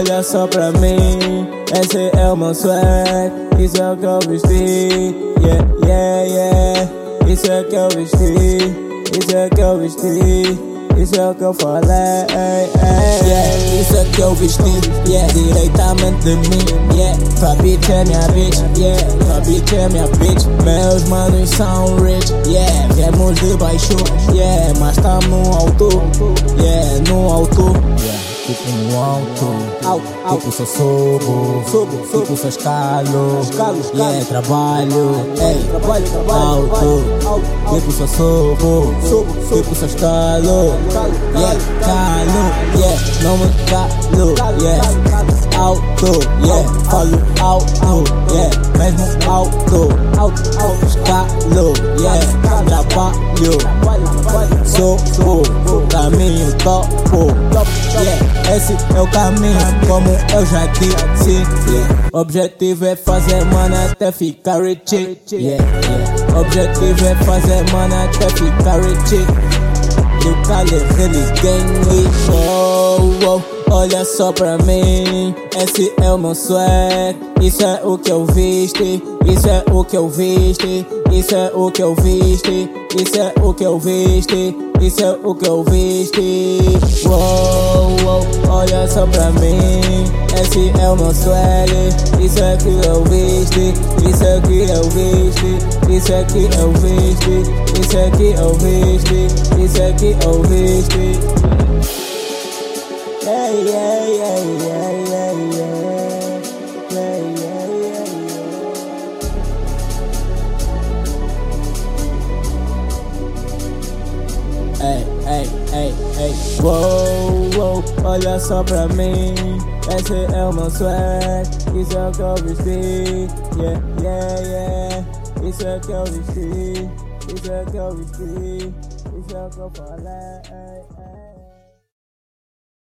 olha só pra mim. Esse é o meu swag, isso é o que eu vesti. Yeah, yeah, yeah. Isso é o que eu vesti, isso é o que eu vesti. Isso é o que eu falei, yeah, Isso é que eu vesti, yeah Direitamente de mim, yeah Tua bitch é minha bitch, yeah Tua bitch é minha bitch Meus manos são rich, yeah Viemos de baixo, yeah Mas tamo no alto, yeah No alto, Tipo no alto, alto, alto. Tipo só subo, subo, subo. Tipo só escalo, escalo, escalo. Yeah, trabalho, ei, trabalho, trabalho, alto, alto. Tipo só subo, subo, subo. Tipo só escalo, yeah, calo, yeah, não me calo, yeah, alto, yeah, falo alto, yeah, mesmo alto, alto, alto, escalo, yeah, trabalho, subo, caminho topo, yeah. Esse é o caminho, como eu já disse. Yeah. Objetivo é fazer mana até ficar rich. Yeah, yeah. Objetivo é fazer mana até ficar rich. You call it really gang oh, oh, Olha só pra mim, esse é o meu swag. Isso é o que eu viste, isso é o que eu viste, isso é o que eu viste, isso é o que eu viste, isso é o que eu viste. Olha só pra mim, esse é o meu swag. Isso é que eu viste, isso é que eu viste, isso é que eu viste, isso é que eu viste, isso é que eu viste. Yeah, yeah, yeah, yeah, yeah, yeah. Yeah, yeah, yeah, ei, ei, ei. Uou, uou, olha só pra mim. Esse é o meu swag. Isso é o que eu vesti. Yeah, yeah, yeah. Isso é o que eu vesti. Isso é o que eu vesti. Isso é o que eu falei.